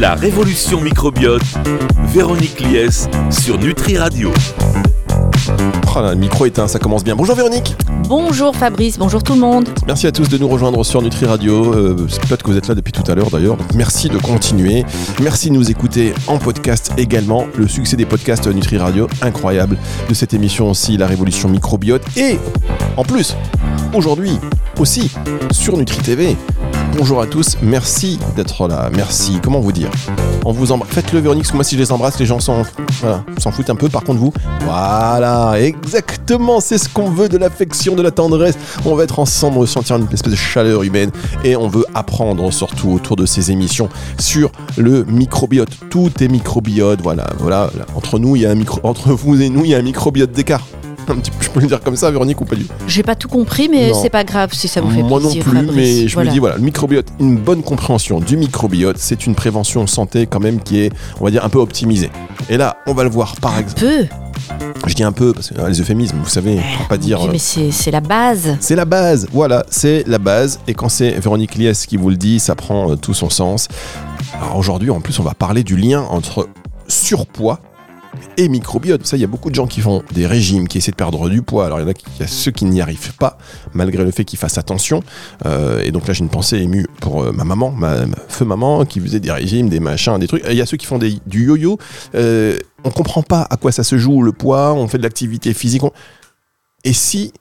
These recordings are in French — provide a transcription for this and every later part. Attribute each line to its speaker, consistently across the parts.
Speaker 1: La révolution microbiote, Véronique Lies sur Nutri Radio.
Speaker 2: Oh là, le micro éteint, ça commence bien. Bonjour Véronique
Speaker 3: Bonjour Fabrice, bonjour tout le monde.
Speaker 2: Merci à tous de nous rejoindre sur Nutri Radio. Euh, c'est peut-être que vous êtes là depuis tout à l'heure d'ailleurs. Donc merci de continuer. Merci de nous écouter en podcast également. Le succès des podcasts Nutri Radio, incroyable. De cette émission aussi, la révolution microbiote. Et en plus, aujourd'hui aussi sur Nutri TV. Bonjour à tous, merci d'être là, merci. Comment vous dire On vous embrasse. Faites-le que moi si je les embrasse, les gens s'en foutent un peu. Par contre vous, voilà, exactement, c'est ce qu'on veut de l'affection, de la tendresse. On va être ensemble, ressentir une espèce de chaleur humaine et on veut apprendre surtout autour de ces émissions sur le microbiote. Tout est microbiote, voilà, voilà. Entre nous, il y a un micro, entre vous et nous, il y a un microbiote d'écart. Un petit peu, je peux le dire comme ça, Véronique, ou pas du tout
Speaker 3: J'ai pas tout compris, mais c'est pas grave si ça vous fait
Speaker 2: Moi
Speaker 3: plaisir.
Speaker 2: non plus,
Speaker 3: Fabrice.
Speaker 2: mais je
Speaker 3: Voilà.
Speaker 2: me dis voilà, le microbiote, une bonne compréhension du microbiote, c'est une prévention santé quand même qui est, on va dire, un peu optimisée. Et là, on va le voir par exemple.
Speaker 3: Peu.
Speaker 2: Je dis un peu parce que euh, les euphémismes, vous savez, pour pas dire. Euh,
Speaker 3: mais c'est la base.
Speaker 2: C'est la base, voilà, c'est la base. Et quand c'est Véronique Lies qui vous le dit, ça prend euh, tout son sens. Alors aujourd'hui, en plus, on va parler du lien entre surpoids et microbiote. Ça, il y a beaucoup de gens qui font des régimes, qui essaient de perdre du poids. Alors il y en a, ceux qui n'y arrivent pas, malgré le fait qu'ils fassent attention. Euh, et donc là, j'ai une pensée émue pour euh, ma maman, ma, feu maman, qui faisait des régimes, des machins, des trucs. Il y a ceux qui font du yo-yo. Euh, on comprend pas à quoi ça se joue, le poids, on fait de l'activité physique. on- Et si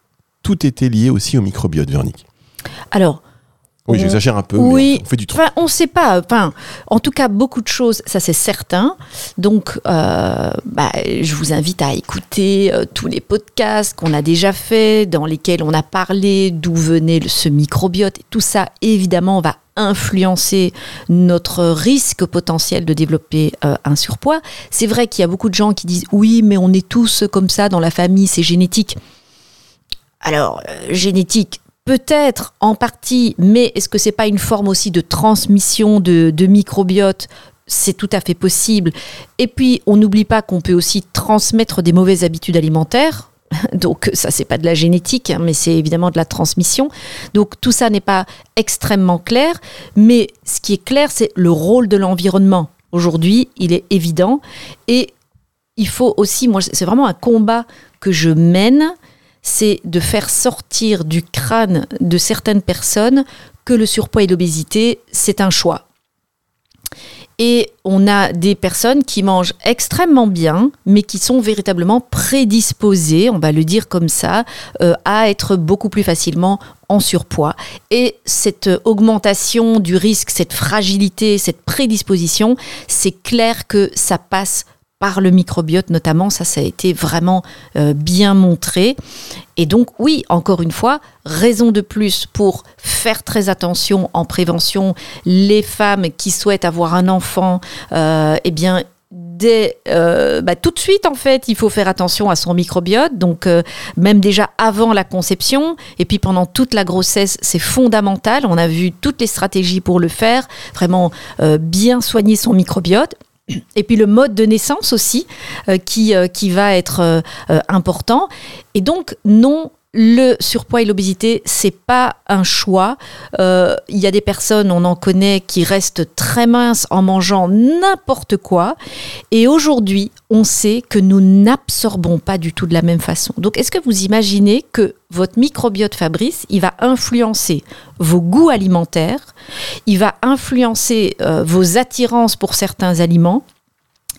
Speaker 2: tout était lié aussi au microbiote, Véronique?
Speaker 3: Alors,
Speaker 2: Oui,
Speaker 3: On-
Speaker 2: j'exagère un peu,
Speaker 3: oui.
Speaker 2: mais on fait du truc.
Speaker 3: Enfin, on ne sait pas. Enfin, en tout cas, beaucoup de choses, ça c'est certain. Donc, euh, bah, je vous invite à écouter euh, tous les podcasts qu'on a déjà faits, dans lesquels on a parlé d'où venait le- ce microbiote. Et tout ça, évidemment, va influencer notre risque potentiel de développer euh, un surpoids. C'est vrai qu'il y a beaucoup de gens qui disent oui, mais on est tous comme ça dans la famille, c'est génétique. Alors, euh, génétique, peut-être en partie, mais est-ce que c'est pas une forme aussi de transmission de, microbiote? C'est tout à fait possible. Et puis, on n'oublie pas qu'on peut aussi transmettre des mauvaises habitudes alimentaires. Donc, ça, c'est pas de la génétique, hein, mais c'est évidemment de la transmission. Donc, tout ça n'est pas extrêmement clair. Mais ce qui est clair, c'est le rôle de l'environnement. Aujourd'hui, il est évident. Et il faut aussi, moi, c'est vraiment un combat que je mène c'est de faire sortir du crâne de certaines personnes que le surpoids et l'obésité, c'est un choix. Et on a des personnes qui mangent extrêmement bien, mais qui sont véritablement prédisposées, on va le dire comme ça, euh, à être beaucoup plus facilement en surpoids. Et cette augmentation du risque, cette fragilité, cette prédisposition, c'est clair que ça passe par le microbiote notamment, ça, ça a été vraiment euh, bien montré. Et donc, oui, encore une fois, raison de plus pour faire très attention en prévention. Les femmes qui souhaitent avoir un enfant, euh, eh bien, dès, euh, bah, tout de suite, en fait, il faut faire attention à son microbiote. Donc, même déjà avant la conception, et puis pendant toute la grossesse, c'est fondamental. On a vu toutes les stratégies pour le faire. Vraiment bien soigner son microbiote. Et puis le mode de naissance aussi, euh, qui, euh, qui va être euh, important. Et donc, non, le surpoids et l'obésité, c'est pas un choix. Euh, Il y a des personnes, on en connaît, qui restent très minces en mangeant n'importe quoi. Et aujourd'hui, on sait que nous n'absorbons pas du tout de la même façon. Donc, est-ce que vous imaginez que votre microbiote Fabrice, il va influencer vos goûts alimentaires, il va influencer euh, vos attirances pour certains aliments,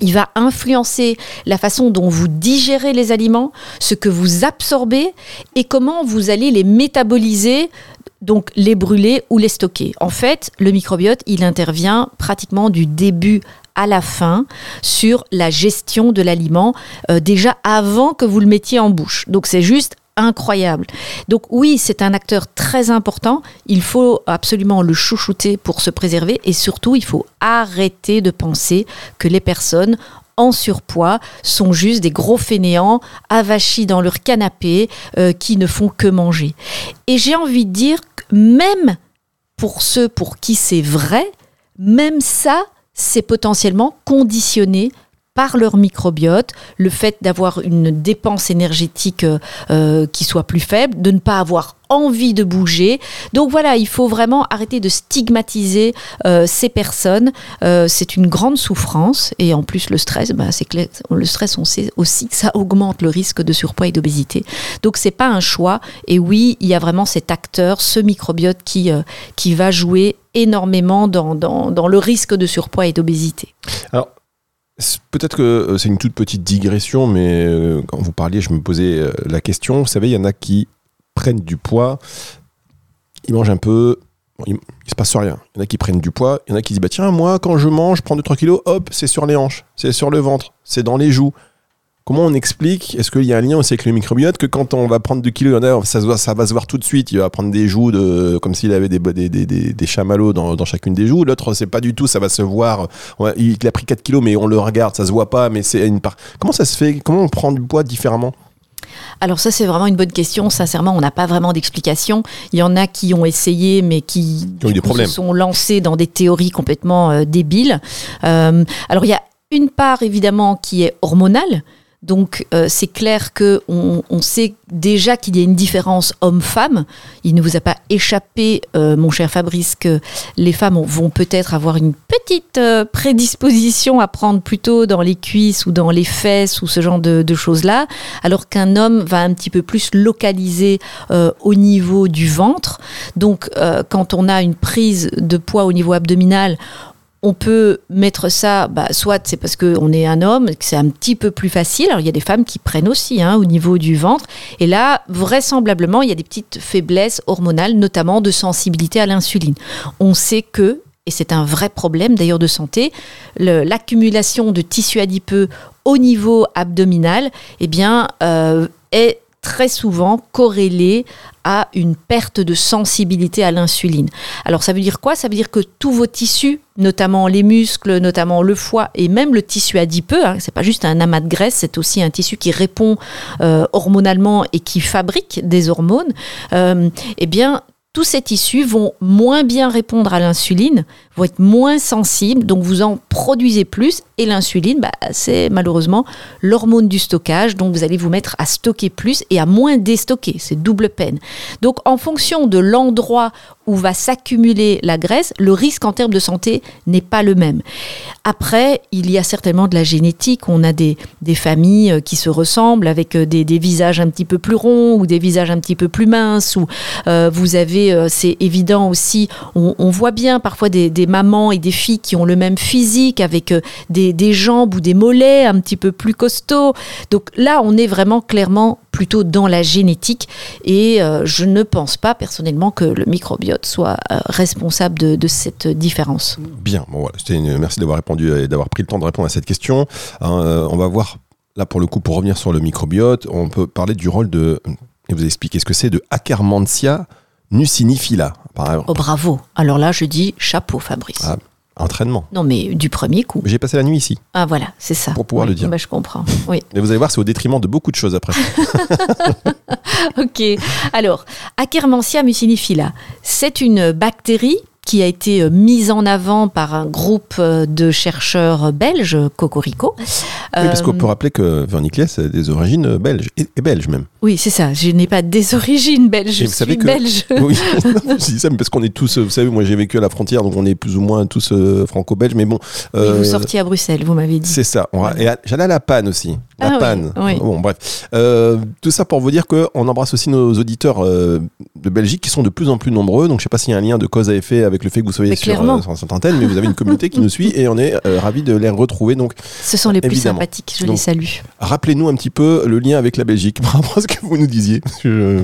Speaker 3: il va influencer la façon dont vous digérez les aliments, ce que vous absorbez et comment vous allez les métaboliser, donc les brûler ou les stocker. En fait, le microbiote, il intervient pratiquement du début à la fin sur la gestion de l'aliment, euh, déjà avant que vous le mettiez en bouche. Donc c'est juste incroyable. Donc oui, c'est un acteur très important. Il faut absolument le chouchouter pour se préserver et surtout, il faut arrêter de penser que les personnes en surpoids sont juste des gros fainéants avachis dans leur canapé euh, qui ne font que manger. Et j'ai envie de dire que même pour ceux pour qui c'est vrai, même ça, c'est potentiellement conditionné par leur microbiote, le fait d'avoir une dépense énergétique euh, euh, qui soit plus faible, de ne pas avoir envie de bouger. Donc voilà, il faut vraiment arrêter de stigmatiser euh, ces personnes. C'est une grande souffrance et en plus le stress, bah, c'est clair, le stress, on sait aussi que ça augmente le risque de surpoids et d'obésité. Donc c'est pas un choix. Et oui, il y a vraiment cet acteur, ce microbiote qui qui va jouer énormément dans, dans, dans le risque de surpoids et d'obésité.
Speaker 2: Alors, Peut-être que euh, c'est une toute petite digression, mais euh, quand vous parliez, je me posais euh, la question. Vous savez, il y en a qui prennent du poids, ils mangent un peu, il, il se passe rien. Il y en a qui prennent du poids, il y en a qui disent bah tiens moi quand je mange, je prends 2-3 kilos, hop c'est sur les hanches, c'est sur le ventre, c'est dans les joues. Comment on explique Est-ce qu'il y a un lien aussi avec le microbiote que quand on va prendre 2 kilos, il y en a, ça, voit- ça va se voir tout de suite. Il va prendre des joues de, comme s'il avait des, des, des, des, chamallows dans, dans chacune des joues. L'autre, c'est pas du tout, ça va se voir. Il a pris 4 kilos, mais on le regarde, ça se voit pas, mais c'est une part. Comment ça se fait? Comment on prend du poids différemment?
Speaker 3: Alors ça c'est vraiment une bonne question. Sincèrement, on n'a pas vraiment d'explication. Il y en a qui ont essayé, mais qui,
Speaker 2: Qui ont eu
Speaker 3: du
Speaker 2: des
Speaker 3: coup,
Speaker 2: problèmes.
Speaker 3: se sont lancés dans des théories complètement euh, débiles. Euh, alors il y a une part évidemment qui est hormonale. Donc euh, c'est clair que on, on sait déjà qu'il y a une différence homme-femme. Il ne vous a pas échappé, euh, mon cher Fabrice, que les femmes ont- vont peut-être avoir une petite euh, prédisposition à prendre plutôt dans les cuisses ou dans les fesses ou ce genre de, de choses-là, alors qu'un homme va un petit peu plus localiser euh, au niveau du ventre. Donc euh, quand on a une prise de poids au niveau abdominal, on peut mettre ça, bah, soit c'est parce qu'on est un homme, que c'est un petit peu plus facile. Alors il y a des femmes qui prennent aussi hein, au niveau du ventre. Et là, vraisemblablement, il y a des petites faiblesses hormonales, notamment de sensibilité à l'insuline. On sait que, et c'est un vrai problème d'ailleurs de santé, l'accumulation de tissu adipeux au niveau abdominal, eh bien, euh, est très souvent corrélée à une perte de sensibilité à l'insuline. Alors ça veut dire quoi? Ça veut dire que tous vos tissus, notamment les muscles, notamment le foie et même le tissu adipeux, hein, c'est pas juste un amas de graisse, c'est aussi un tissu qui répond euh, hormonalement et qui fabrique des hormones. euh, eh bien tous ces tissus vont moins bien répondre à l'insuline, vont être moins sensibles, donc vous en produisez plus. Et l'insuline, bah, c'est malheureusement l'hormone du stockage, donc vous allez vous mettre à stocker plus et à moins déstocker. C'est double peine. Donc en fonction de l'endroit où va s'accumuler la graisse, le risque en termes de santé n'est pas le même. Après, il y a certainement de la génétique. On a des, familles euh, qui se ressemblent avec euh, des, des visages un petit peu plus ronds ou des visages un petit peu plus minces. Ou euh, vous avez, euh, c'est évident aussi, on, voit bien parfois des, mamans et des filles qui ont le même physique avec euh, des, jambes ou des mollets un petit peu plus costauds. Donc là, on est vraiment clairement plutôt dans la génétique et euh, je ne pense pas personnellement que le microbiote soit responsable de, cette différence.
Speaker 2: Bien, bon voilà, merci d'avoir répondu et d'avoir pris le temps de répondre à cette question. Hein, on va voir, là pour le coup, pour revenir sur le microbiote, on peut parler du rôle de, et vous expliquer ce que c'est, de Akkermansia nucinifila, par exemple.
Speaker 3: Oh bravo. Alors là, je dis chapeau Fabrice.
Speaker 2: Ah. Entraînement.
Speaker 3: Non mais du premier coup.
Speaker 2: J'ai passé la nuit ici,
Speaker 3: Ah voilà, c'est ça.
Speaker 2: Pour pouvoir
Speaker 3: Oui,
Speaker 2: le dire.
Speaker 3: bah, je comprends. Oui.
Speaker 2: mais vous allez voir, c'est au détriment de beaucoup de choses après.
Speaker 3: Ok. Alors, Akkermansia mucinifila, c'est une bactérie qui a été euh, mise en avant par un groupe euh, de chercheurs belges, Cocorico.
Speaker 2: Oui, parce qu'on
Speaker 3: Euh,
Speaker 2: peut rappeler que Vernicliès a des origines belges, et, et belges même.
Speaker 3: Oui, c'est ça. Je n'ai pas des origines belges. Je
Speaker 2: Et vous savez
Speaker 3: suis
Speaker 2: que-
Speaker 3: belge.
Speaker 2: Oui, je dis ça, mais parce qu'on est tous, vous savez, moi j'ai vécu à la frontière, donc on est plus ou moins tous euh, franco-belges, mais bon. Euh,
Speaker 3: vous sortiez à Bruxelles, vous m'avez dit.
Speaker 2: C'est ça. Et J'allais à la panne aussi. La
Speaker 3: Ah
Speaker 2: panne.
Speaker 3: oui.
Speaker 2: Bon, bref. Tout ça pour vous dire qu'on embrasse aussi nos auditeurs de Belgique qui sont de plus en plus nombreux. Donc je sais pas s'il y a un lien de cause à effet avec le fait que vous soyez sur, euh, sur cette antenne, mais vous avez une communauté qui nous suit et on est euh, ravis de les retrouver. Donc
Speaker 3: Ce sont les plus sympathiques. Je
Speaker 2: Donc-
Speaker 3: les salue.
Speaker 2: rappelez-nous un petit peu le lien avec la Belgique par rapport à ce que vous nous disiez. Je-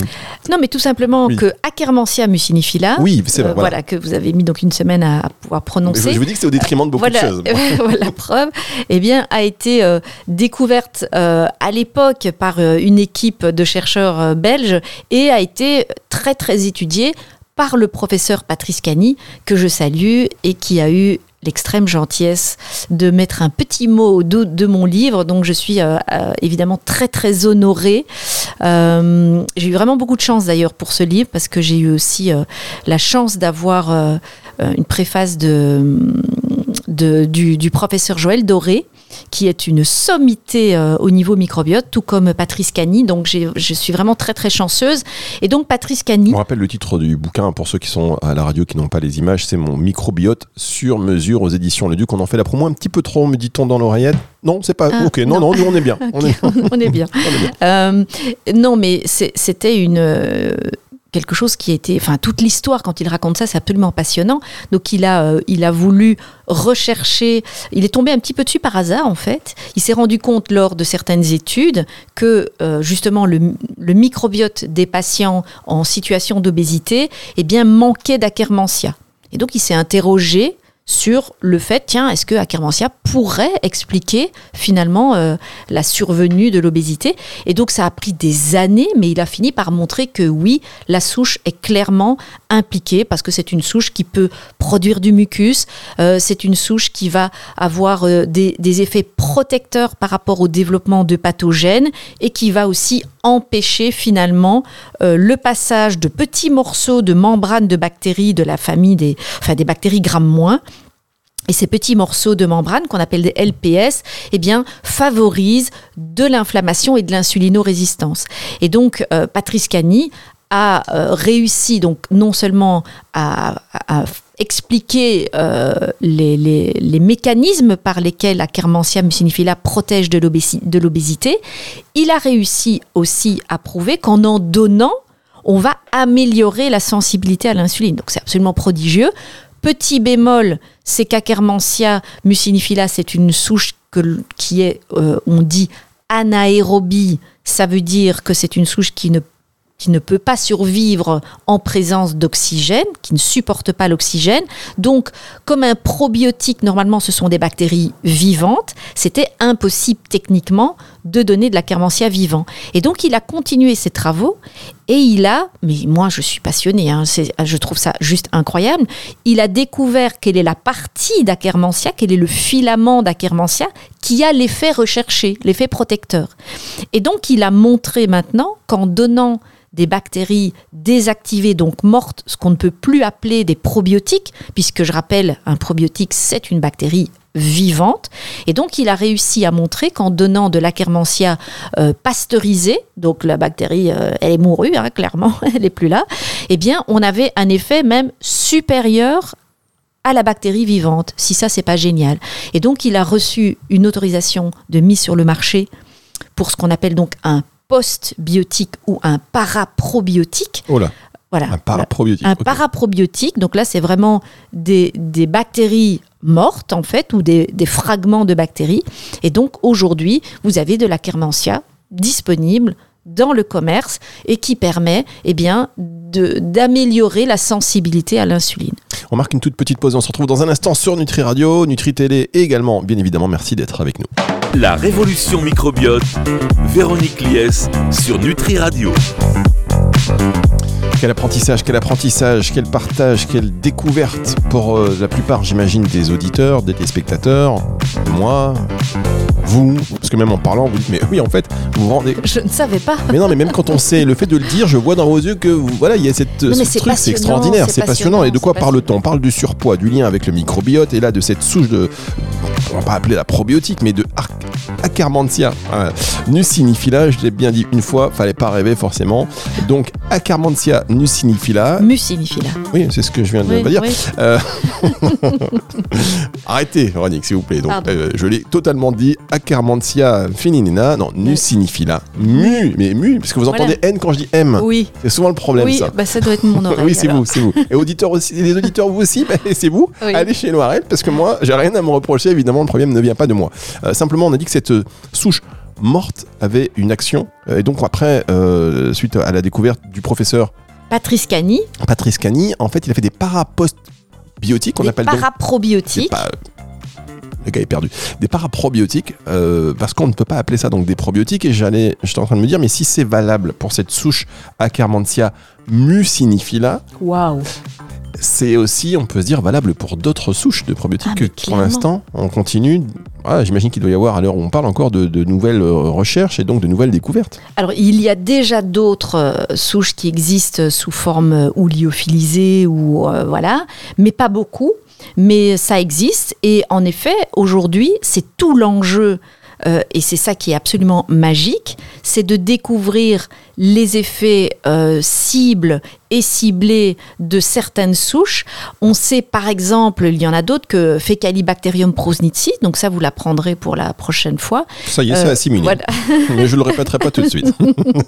Speaker 3: Non, mais tout simplement
Speaker 2: Oui.
Speaker 3: que Akkermansia mucinifila,
Speaker 2: Oui, c'est vrai.
Speaker 3: euh,
Speaker 2: voilà.
Speaker 3: voilà. que vous avez mis donc une semaine à, à pouvoir prononcer.
Speaker 2: je, vous dis que c'est au détriment de beaucoup
Speaker 3: voilà,
Speaker 2: de choses.
Speaker 3: voilà, preuve, eh bien, a été euh, découverte euh, à l'époque par euh, une équipe de chercheurs euh, belges et a été très très étudiée par le professeur Patrice Cani, que je salue et qui a eu l'extrême gentillesse de mettre un petit mot au dos de mon livre. Donc je suis euh, euh, évidemment très très honorée. Euh, j'ai eu vraiment beaucoup de chance d'ailleurs pour ce livre parce que j'ai eu aussi la chance d'avoir une préface du professeur Joël Doré qui est une sommité euh, au niveau microbiote, tout comme Patrice Cani. Donc je suis vraiment très très chanceuse. Et donc Patrice Cani,
Speaker 2: On rappelle le titre du bouquin pour ceux qui sont à la radio qui n'ont pas les images, c'est mon microbiote sur mesure aux éditions Le Duc. On en fait la promo un petit peu trop, me dit-on dans l'oreillette. Non, c'est pas.
Speaker 3: Ah,
Speaker 2: ok, non,
Speaker 3: non.
Speaker 2: non, nous on est bien. On est,
Speaker 3: on est bien.
Speaker 2: on est bien.
Speaker 3: Euh, non, mais c'était une euh, quelque chose qui était, enfin toute l'histoire quand il raconte ça, c'est absolument passionnant. Donc il a, euh, il a voulu rechercher. Il est tombé un petit peu dessus par hasard en fait. Il s'est rendu compte lors de certaines études que euh, justement le, microbiote des patients en situation d'obésité, eh bien manquait d'Akkermansia. Et donc il s'est interrogé sur le fait, tiens, est-ce que Akkermansia pourrait expliquer finalement euh, la survenue de l'obésité? Et donc ça a pris des années, mais il a fini par montrer que oui, la souche est clairement impliquée parce que c'est une souche qui peut produire du mucus, euh, c'est une souche qui va avoir euh, des, des effets protecteurs par rapport au développement de pathogènes et qui va aussi empêcher finalement euh, le passage de petits morceaux de membrane de bactéries de la famille des, enfin, des bactéries gram-moins et ces petits morceaux de membrane qu'on appelle des LPS, eh bien, favorisent de l'inflammation et de l'insulinorésistance. Et donc, euh, Patrice Cani a euh, réussi donc non seulement à, expliquer euh, les, mécanismes par lesquels la Kermansia mucinifila protège de l'obésité, il a réussi aussi à prouver qu'en en donnant, on va améliorer la sensibilité à l'insuline. Donc c'est absolument prodigieux. Petit bémol, c'est qu'Akermansia mucinifila, c'est une souche qui est, euh, on dit, anaérobie. Ça veut dire que c'est une souche qui ne qui ne peut pas survivre en présence d'oxygène, qui ne supporte pas l'oxygène. Donc, comme un probiotique, normalement, ce sont des bactéries vivantes, c'était impossible techniquement de donner de la Kermansia vivant. Et donc, il a continué ses travaux et il a, mais moi je suis passionnée, hein, je trouve ça juste incroyable, il a découvert quelle est la partie d'Akermansia, quel est le filament d'Akermansia qui a l'effet recherché, l'effet protecteur. Et donc il a montré maintenant qu'en donnant des bactéries désactivées, donc mortes, ce qu'on ne peut plus appeler des probiotiques, puisque je rappelle, un probiotique, c'est une bactérie vivante. Et donc, il a réussi à montrer qu'en donnant de l'Akermansia euh, pasteurisée, donc la bactérie, euh, elle est mourue, hein, clairement, elle n'est plus là, eh bien, on avait un effet même supérieur à la bactérie vivante, si ça, c'est pas génial. Et donc, il a reçu une autorisation de mise sur le marché pour ce qu'on appelle donc un post-biotique ou un paraprobiotique.
Speaker 2: Oh là,
Speaker 3: Voilà.
Speaker 2: un paraprobiotique.
Speaker 3: Un paraprobiotique, donc là c'est vraiment des, des bactéries mortes en fait, ou des, des fragments de bactéries. Et donc aujourd'hui, vous avez de la Kermansia disponible dans le commerce et qui permet eh bien, de- d'améliorer la sensibilité à l'insuline.
Speaker 2: On marque une toute petite pause. On se retrouve dans un instant sur Nutri Radio, Nutri Télé et également, bien évidemment, merci d'être avec nous.
Speaker 1: La révolution microbiote, Véronique Lies sur Nutri Radio.
Speaker 2: Quel apprentissage, quel apprentissage, quel partage, quelle découverte pour euh, la plupart, j'imagine, des auditeurs, des téléspectateurs, moi, vous, parce que même en parlant, vous dites, mais oui, en fait, vous vous rendez.
Speaker 3: Je ne savais pas.
Speaker 2: Mais non, mais même quand on sait le fait de le dire, je vois dans vos yeux que vous- voilà, il y a cette, ce
Speaker 3: c'est
Speaker 2: truc, c'est extraordinaire,
Speaker 3: c'est
Speaker 2: passionnant. Et de quoi parle-t-on? On parle du surpoids, du lien avec le microbiote, et là de cette souche de, on va pas appeler la probiotique, mais de Ar- euh, nucinifila. Je l'ai bien dit une fois, fallait pas rêver forcément. Donc Akkermansia nucinifila.
Speaker 3: Mucinifila.
Speaker 2: Oui, c'est ce que je viens de
Speaker 3: Oui,
Speaker 2: dire.
Speaker 3: oui.
Speaker 2: Euh, Arrêtez, Ronick, s'il vous plaît. Donc, euh, je l'ai totalement dit. Akkermansia feninina, non, nucinifila. Mu, mais mu, parce que vous
Speaker 3: Voilà.
Speaker 2: entendez N quand je dis M.
Speaker 3: Oui,
Speaker 2: C'est souvent le problème,
Speaker 3: oui
Speaker 2: ça.
Speaker 3: bah, ça doit être mon oreille.
Speaker 2: oui, c'est vous, c'est vous. Et auditeurs aussi, les auditeurs vous aussi, bah, c'est vous. Allez chez Noirel, parce que moi, j'ai rien à me reprocher. Évidemment, le problème ne vient pas de moi. Euh, simplement, on a dit que cette souche morte avait une action. Et donc après, euh, suite à la découverte du professeur
Speaker 3: Patrice Cani,
Speaker 2: Patrice Cani, en fait, il a fait des parapost-biotiques, on appelle
Speaker 3: paraprobiotiques.
Speaker 2: Le gars est perdu. Des paraprobiotiques, euh, parce qu'on ne peut pas appeler ça donc des probiotiques. Et j'allais, j'étais en train de me dire, mais si c'est valable pour cette souche Akkermansia mucinifila,
Speaker 3: Waouh.
Speaker 2: c'est aussi, on peut se dire, valable pour d'autres souches de probiotiques
Speaker 3: Ah,
Speaker 2: que pour l'instant, on continue. Ah, J'imagine qu'il doit y avoir, à l'heure où on parle encore, de, nouvelles euh, recherches et donc de nouvelles découvertes.
Speaker 3: Alors, il y a déjà d'autres euh, souches qui existent sous forme euh, ou lyophilisée ou voilà, mais pas beaucoup. mais ça existe. Et en effet, aujourd'hui, c'est tout l'enjeu euh, et c'est ça qui est absolument magique, c'est de découvrir les effets euh, cibles et ciblés de certaines souches. On sait par exemple, il y en a d'autres, que Fecalibacterium prosnitzi, donc ça vous l'apprendrez pour la prochaine fois.
Speaker 2: Ça y est, c'est
Speaker 3: Euh,
Speaker 2: assimilé.
Speaker 3: voilà.
Speaker 2: Mais je le répéterai pas tout de suite.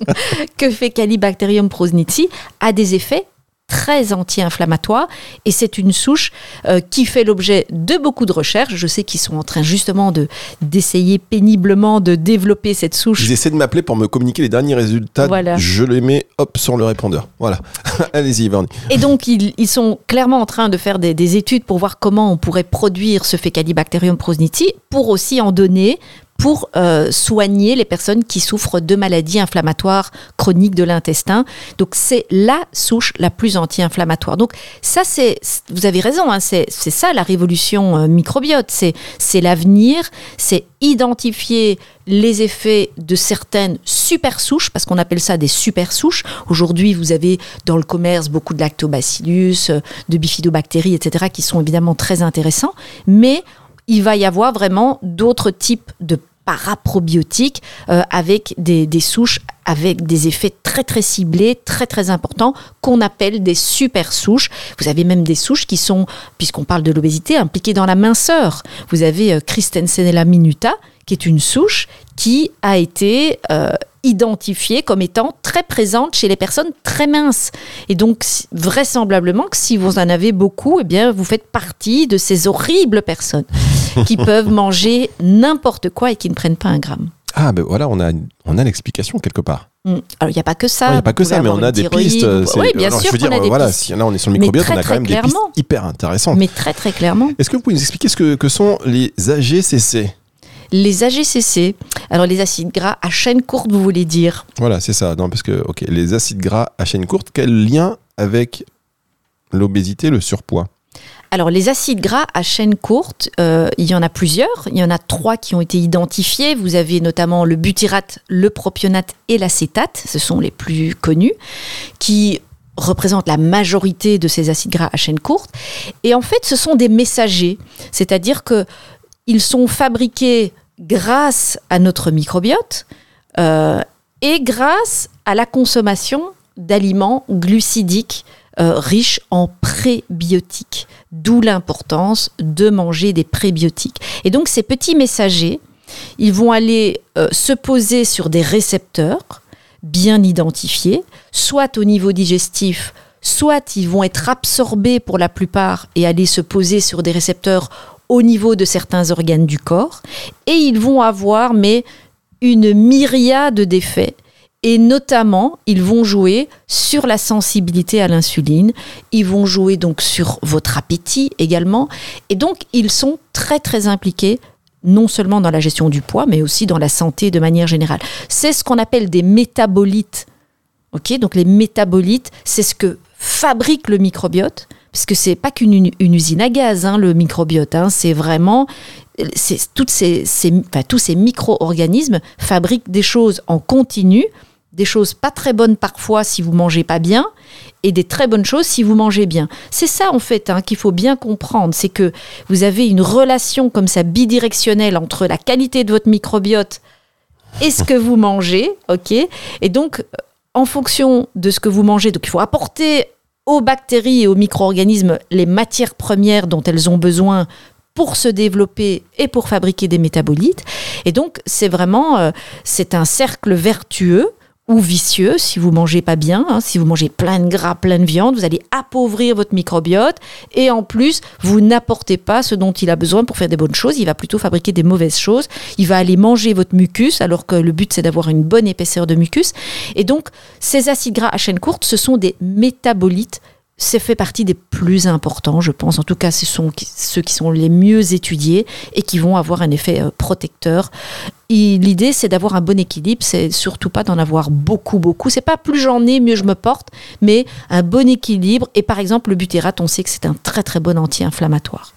Speaker 3: que Fecalibacterium prosnitzi a des effets très anti-inflammatoires et c'est une souche euh, qui fait l'objet de beaucoup de recherches. Je sais qu'ils sont en train justement de d'essayer péniblement de développer cette souche
Speaker 2: Ils essaient de m'appeler pour me communiquer les derniers résultats.
Speaker 3: Voilà.
Speaker 2: Je les mets, hop, sur le répondeur. Voilà. Allez-y, Vernie.
Speaker 3: Et donc, ils, ils sont clairement en train de faire des, des études pour voir comment on pourrait produire ce Fecalibacterium prosnitzi pour aussi en donner pour euh, soigner les personnes qui souffrent de maladies inflammatoires chroniques de l'intestin. Donc, c'est la souche la plus anti-inflammatoire. Donc, ça, c'est, vous avez raison, hein, c'est, ça la révolution euh, microbiote. C'est, c'est l'avenir, c'est identifier les effets de certaines super souches, parce qu'on appelle ça des super souches. Aujourd'hui, vous avez dans le commerce beaucoup de lactobacillus, euh, de bifidobactéries, etc., qui sont évidemment très intéressants, mais il va y avoir vraiment d'autres types de paraprobiotiques euh, avec des, souches avec des effets très très ciblés, très très importants, qu'on appelle des super souches. Vous avez même des souches qui sont, puisqu'on parle de l'obésité, impliquées dans la minceur. Vous avez euh, Christensenella minuta, qui est une souche qui a été euh, identifiée comme étant très présente chez les personnes très minces. Et donc, vraisemblablement que si vous en avez beaucoup, eh bien, vous faites partie de ces horribles personnes qui peuvent manger n'importe quoi et qui ne prennent pas un gramme.
Speaker 2: Ah, ben voilà, on a, on a l'explication quelque part.
Speaker 3: Mm. Alors, il n'y a pas que ça.
Speaker 2: Il n'y a pas que ça, mais on a des pistes.
Speaker 3: Oui, bien sûr
Speaker 2: je veux dire,
Speaker 3: a des
Speaker 2: voilà,
Speaker 3: pistes.
Speaker 2: si là on est sur le microbiote, on a quand même des pistes hyper intéressantes.
Speaker 3: Mais très, très clairement.
Speaker 2: Est-ce que vous pouvez nous expliquer ce que, que sont les AGCC
Speaker 3: Les AGCC, alors les acides gras à chaîne courte, vous voulez dire
Speaker 2: Voilà, c'est ça. Non, parce que, ok, les acides gras à chaîne courte, quel lien avec l'obésité, le surpoids?
Speaker 3: Alors, les acides gras à chaîne courte, euh, il y en a plusieurs. Il y en a trois qui ont été identifiés. Vous avez notamment le butyrate, le propionate et l'acétate. Ce sont les plus connus, qui représentent la majorité de ces acides gras à chaîne courte. Et en fait, ce sont des messagers. C'est-à-dire que ils sont fabriqués grâce à notre microbiote euh, et grâce à la consommation d'aliments glucidiques euh, riches en prébiotiques. D'où l'importance de manger des prébiotiques. Et donc ces petits messagers, ils vont aller euh, se poser sur des récepteurs bien identifiés, soit au niveau digestif, soit ils vont être absorbés pour la plupart et aller se poser sur des récepteurs au niveau de certains organes du corps, et ils vont avoir mais une myriade d'effets et notamment, ils vont jouer sur la sensibilité à l'insuline, ils vont jouer donc sur votre appétit également, et donc ils sont très très impliqués non seulement dans la gestion du poids, mais aussi dans la santé de manière générale. C'est ce qu'on appelle des métabolites. Ok, donc les métabolites, c'est ce que fabrique le microbiote, parce que c'est pas qu'une une usine à gaz, hein, le microbiote. hein, c'est vraiment, toutes tous ces micro-organismes fabriquent des choses en continu, des choses pas très bonnes parfois si vous mangez pas bien, et des très bonnes choses si vous mangez bien. C'est ça en fait hein, qu'il faut bien comprendre, c'est que vous avez une relation comme ça bidirectionnelle entre la qualité de votre microbiote et ce que vous mangez, ok? Et donc, en fonction de ce que vous mangez, donc il faut apporter aux bactéries et aux micro-organismes les matières premières dont elles ont besoin pour se développer et pour fabriquer des métabolites. Et donc, c'est vraiment, euh, c'est un cercle vertueux ou vicieux si vous mangez pas bien, hein, si vous mangez plein de gras, plein de viande, vous allez appauvrir votre microbiote et en plus, vous n'apportez pas ce dont il a besoin pour faire des bonnes choses, il va plutôt fabriquer des mauvaises choses, il va aller manger votre mucus alors que le but c'est d'avoir une bonne épaisseur de mucus. Et donc, ces acides gras à chaîne courte, ce sont des métabolites c'est fait partie des plus importants, je pense. En tout cas, ce sont ceux qui sont les mieux étudiés et qui vont avoir un effet euh, protecteur. L'idée, c'est d'avoir un bon équilibre. C'est surtout pas d'en avoir beaucoup, beaucoup. C'est pas plus j'en ai, mieux je me porte, mais un bon équilibre. Et par exemple, le butyrate, on sait que c'est un très très bon anti-inflammatoire.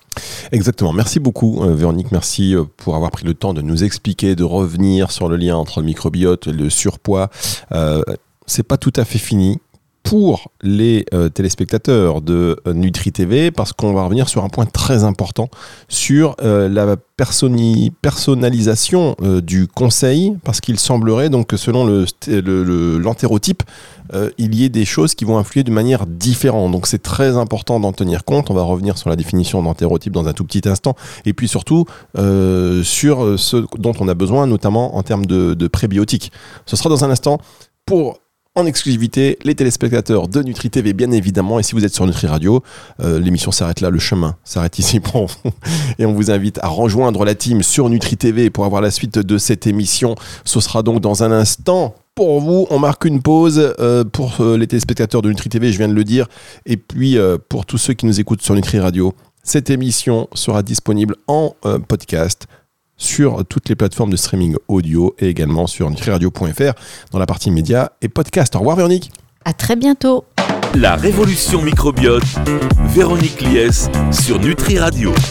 Speaker 2: Exactement. Merci beaucoup, euh, Véronique. Merci euh, pour avoir pris le temps de nous expliquer, de revenir sur le lien entre le microbiote et le surpoids. Euh, c'est pas tout à fait fini. Pour les euh, téléspectateurs de euh, Nutri TV parce qu'on va revenir sur un point très important sur euh, la personnalisation du conseil parce qu'il semblerait donc que selon sté- le- le- il y ait des choses qui vont influer de manière différente. Donc c'est très important d'en tenir compte. On va revenir sur la définition d'entérotype dans un tout petit instant. Et puis surtout sur ce dont on a besoin notamment en termes de, de prébiotiques. Ce sera dans un instant pour en exclusivité les téléspectateurs de Nutri TV bien évidemment. Et si vous êtes sur Nutri Radio euh, l'émission s'arrête là le chemin s'arrête ici vous. Et on vous invite à rejoindre la team sur Nutri TV pour avoir la suite de cette émission. Ce sera donc dans un instant pour vous, on marque une pause euh, pour euh, les téléspectateurs de Nutri TV, je viens de le dire, et puis pour tous ceux qui nous écoutent sur Nutri Radio, cette émission sera disponible en podcast sur toutes les plateformes de streaming audio et également sur nutriradio.fr dans la partie médias et podcast. Au revoir Véronique
Speaker 3: À très bientôt.
Speaker 1: La révolution microbiote, Véronique Lies sur Nutri Radio.